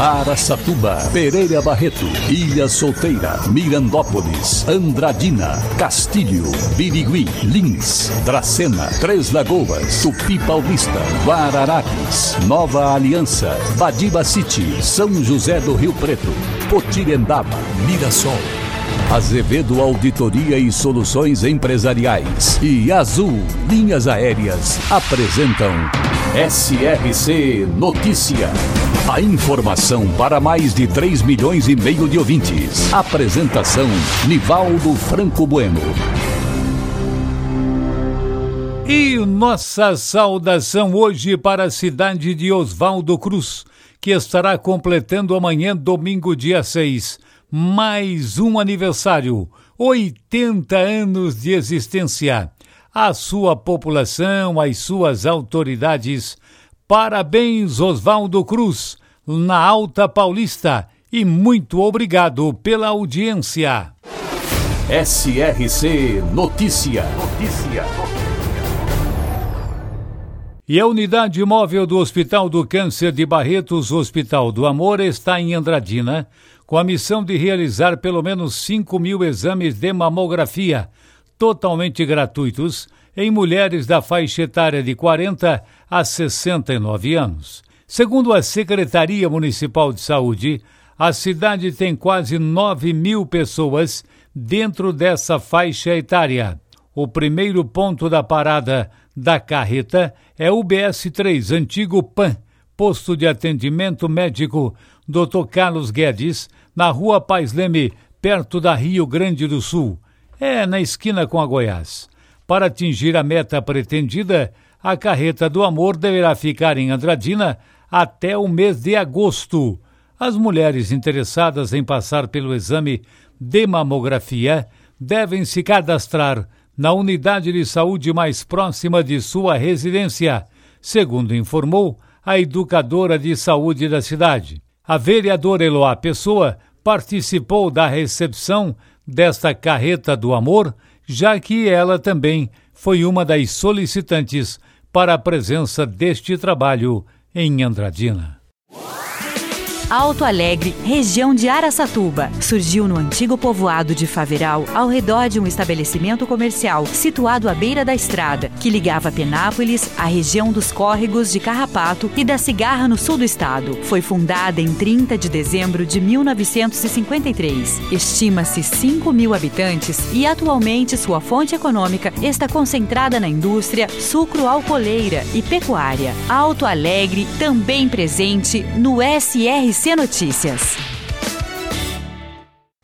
Araçatuba, Pereira Barreto, Ilha Solteira, Mirandópolis, Andradina, Castilho, Birigui, Lins, Dracena, Três Lagoas, Tupi Paulista, Guararapes, Nova Aliança, Badiba City, São José do Rio Preto, Potirendaba, Mirassol. Azevedo Auditoria e Soluções Empresariais e Azul Linhas Aéreas apresentam SRC Notícia. A informação para mais de 3 milhões e meio de ouvintes. Apresentação Nivaldo Franco Bueno. E nossa saudação hoje para a cidade de Oswaldo Cruz, que estará completando amanhã, domingo, dia 6 mais um aniversário, 80 anos de existência. A sua população, as suas autoridades, parabéns Oswaldo Cruz, na Alta Paulista, e muito obrigado pela audiência. SRC Notícia. Notícia. E a unidade móvel do Hospital do Câncer de Barretos, Hospital do Amor, está em Andradina, com a missão de realizar pelo menos 5 mil exames de mamografia, totalmente gratuitos, em mulheres da faixa etária de 40 a 69 anos. Segundo a Secretaria Municipal de Saúde, a cidade tem quase 9 mil pessoas dentro dessa faixa etária. O primeiro ponto da parada da carreta é o BS3, antigo PAN, Posto de Atendimento Médico Dr. Carlos Guedes, na rua Pais Leme, perto da Rio Grande do Sul. É na esquina com a Goiás. Para atingir a meta pretendida, a carreta do amor deverá ficar em Andradina até o mês de agosto. As mulheres interessadas em passar pelo exame de mamografia devem se cadastrar na unidade de saúde mais próxima de sua residência, segundo informou a educadora de saúde da cidade. A vereadora Eloá Pessoa participou da recepção desta carreta do amor, já que ela também foi uma das solicitantes para a presença deste trabalho em Andradina. Alto Alegre, região de Araçatuba. Surgiu no antigo povoado de Faveral, ao redor de um estabelecimento comercial situado à beira da estrada, que ligava Penápolis à região dos córregos de Carrapato e da Cigarra no sul do estado. Foi fundada em 30 de dezembro de 1953. Estima-se 5 mil habitantes e atualmente sua fonte econômica está concentrada na indústria sucro-alcooleira e pecuária. Alto Alegre, também presente no SRC SC Notícias.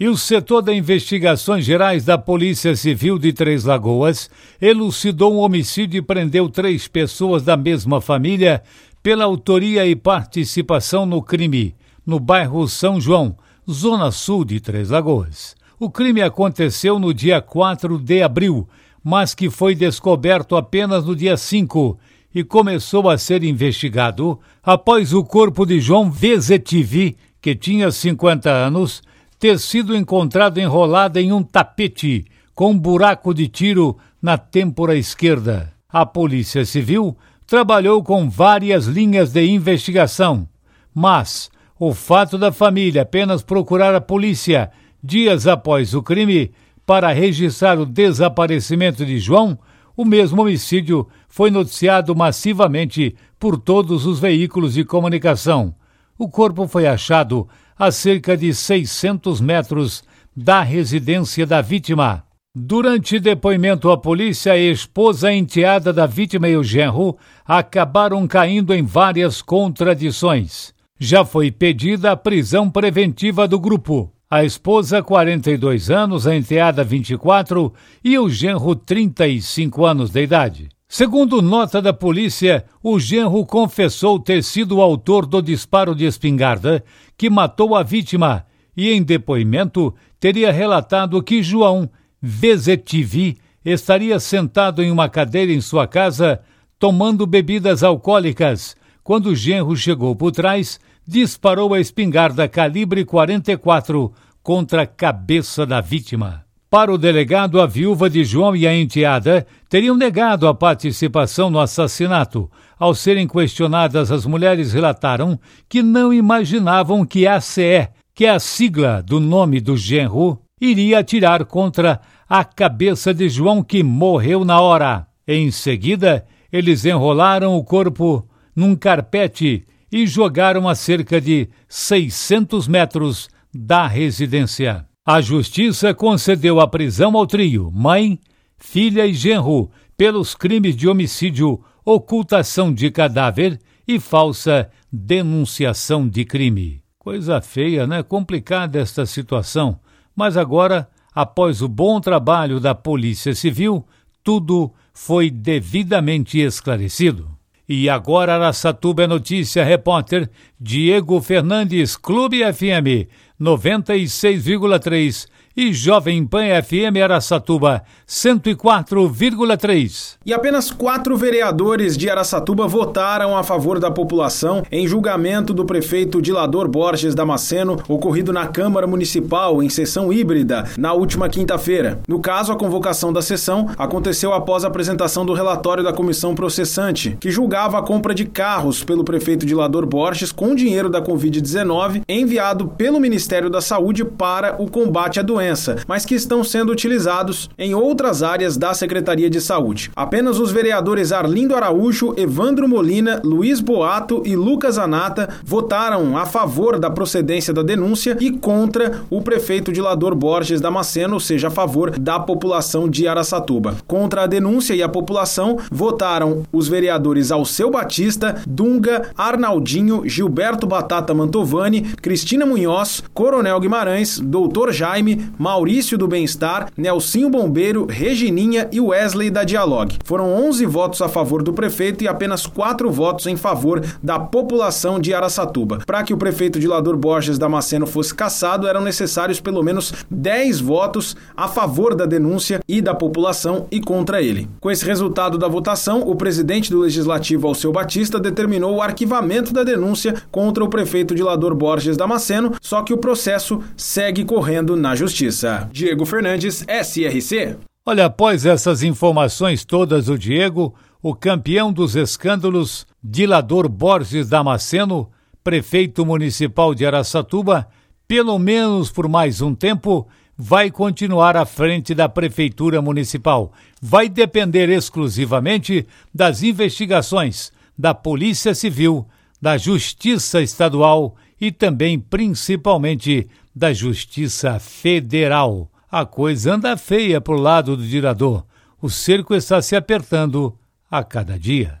E o setor de investigações gerais da Polícia Civil de Três Lagoas elucidou um homicídio e prendeu três pessoas da mesma família pela autoria e participação no crime, no bairro São João, zona sul de Três Lagoas. O crime aconteceu no dia 4 de abril, mas que foi descoberto apenas no dia 5 e começou a ser investigado após o corpo de João Vezetivi, que tinha 50 anos, ter sido encontrado enrolado em um tapete com um buraco de tiro na têmpora esquerda. A Polícia Civil trabalhou com várias linhas de investigação, mas o fato da família apenas procurar a polícia dias após o crime para registrar o desaparecimento de João o mesmo homicídio foi noticiado massivamente por todos os veículos de comunicação. O corpo foi achado a cerca de 600 metros da residência da vítima. Durante depoimento à polícia, a esposa enteada da vítima e o genro acabaram caindo em várias contradições. Já foi pedida a prisão preventiva do grupo a esposa 42 anos, a enteada 24 e o genro 35 anos de idade. Segundo nota da polícia, o genro confessou ter sido o autor do disparo de espingarda que matou a vítima e, em depoimento, teria relatado que João VZTV estaria sentado em uma cadeira em sua casa tomando bebidas alcoólicas quando o genro chegou por trás disparou a espingarda calibre 44 contra a cabeça da vítima. Para o delegado, a viúva de João e a enteada teriam negado a participação no assassinato. Ao serem questionadas, as mulheres relataram que não imaginavam que a ACE, que é a sigla do nome do genro, iria atirar contra a cabeça de João, que morreu na hora. Em seguida, eles enrolaram o corpo num carpete e jogaram a cerca de 600 metros da residência. A justiça concedeu a prisão ao trio, mãe, filha e genro, pelos crimes de homicídio, ocultação de cadáver e falsa denunciação de crime. Coisa feia, né? Complicada esta situação. Mas agora, após o bom trabalho da Polícia Civil, tudo foi devidamente esclarecido. E agora Araçatuba é notícia, repórter Diego Fernandes, Clube FM 96,3 e Jovem Pan FM Araçatuba 104,3. E apenas quatro vereadores de Araçatuba votaram a favor da população em julgamento do prefeito Dilador Borges Damasceno, ocorrido na Câmara Municipal em sessão híbrida na última quinta-feira. No caso, a convocação da sessão aconteceu após a apresentação do relatório da comissão processante, que julgava a compra de carros pelo prefeito Dilador Borges com dinheiro da Covid-19 enviado pelo Ministério da Saúde para o combate à doença mas que estão sendo utilizados em outras áreas da Secretaria de Saúde. Apenas os vereadores Arlindo Araújo, Evandro Molina, Luiz Boato e Lucas Anata votaram a favor da procedência da denúncia e contra o prefeito Dilador Borges Damasceno, ou seja, a favor da população de Araçatuba. Contra a denúncia e a população votaram os vereadores Alceu Batista, Dunga, Arnaldinho, Gilberto Batata Mantovani, Cristina Munhoz, Coronel Guimarães, Doutor Jaime, Maurício do Bem-Estar, Nelsinho Bombeiro, Regininha e Wesley da Dialogue. Foram 11 votos a favor do prefeito e apenas 4 votos em favor da população de Araçatuba. Para que o prefeito Dilador Borges Damasceno fosse cassado, eram necessários pelo menos 10 votos a favor da denúncia e da população e contra ele. Com esse resultado da votação, o presidente do Legislativo, Alceu Batista, determinou o arquivamento da denúncia contra o prefeito Dilador Borges Damasceno, só que o processo segue correndo na Justiça. Diego Fernandes, SRC. Olha, após essas informações todas, o Diego, o campeão dos escândalos, Dilador Borges Damasceno, prefeito municipal de Araçatuba, pelo menos por mais um tempo, vai continuar à frente da Prefeitura Municipal. Vai depender exclusivamente das investigações da Polícia Civil, da Justiça Estadual e também, principalmente, da Justiça Federal. A coisa anda feia pro lado do dirador. O cerco está se apertando a cada dia.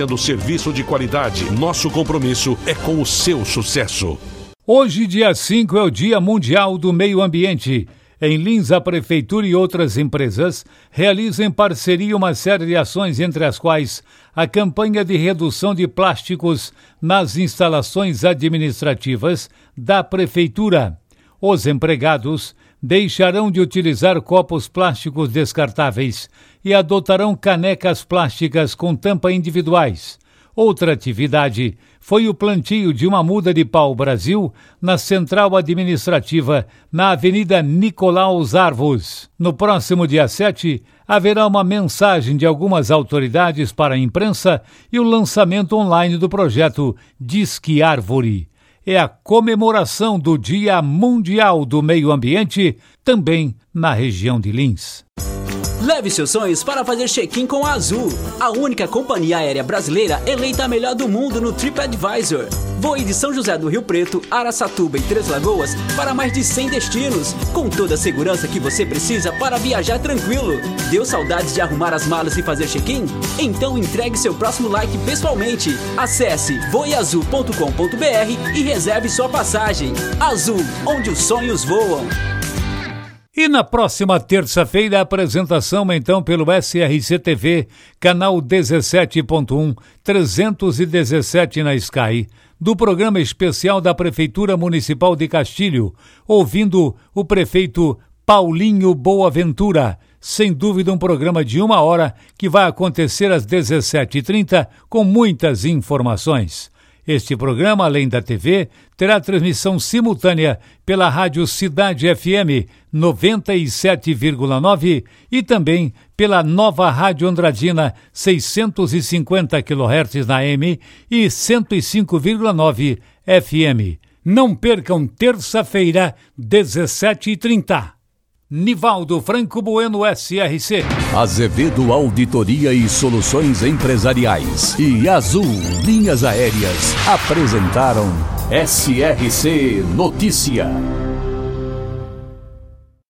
oferecendo serviço de qualidade. Nosso compromisso é com o seu sucesso. Hoje, dia 5, é o Dia Mundial do Meio Ambiente. Em Lins, a Prefeitura e outras empresas realizam em parceria uma série de ações, entre as quais a campanha de redução de plásticos nas instalações administrativas da Prefeitura. Os empregados deixarão de utilizar copos plásticos descartáveis e adotarão canecas plásticas com tampa individuais. Outra atividade foi o plantio de uma muda de pau Brasil na central administrativa na Avenida Nicolaus Arvos. No próximo dia 7, haverá uma mensagem de algumas autoridades para a imprensa e o lançamento online do projeto Disque Árvore. É a comemoração do Dia Mundial do Meio Ambiente, também na região de Lins. Leve seus sonhos para fazer check-in com a Azul, a única companhia aérea brasileira eleita a melhor do mundo no TripAdvisor. Voe de São José do Rio Preto, Araçatuba e Três Lagoas para mais de 100 destinos, com toda a segurança que você precisa para viajar tranquilo. Deu saudades de arrumar as malas e fazer check-in? Então entregue seu próximo like pessoalmente. Acesse voeazul.com.br e reserve sua passagem. Azul, onde os sonhos voam. E na próxima terça-feira, a apresentação então pelo SRC TV, canal 17.1, 317 na Sky, do programa especial da Prefeitura Municipal de Castilho, ouvindo o prefeito Paulinho Boaventura. Sem dúvida, um programa de uma hora que vai acontecer às 17h30 com muitas informações. Este programa, além da TV, terá transmissão simultânea pela Rádio Cidade FM 97,9 e também pela nova Rádio Andradina 650 kHz na M e 105,9 FM. Não percam terça-feira, 17h30. Nivaldo Franco Bueno SRC. Azevedo Auditoria e Soluções Empresariais e Azul Linhas Aéreas apresentaram SRC Notícia.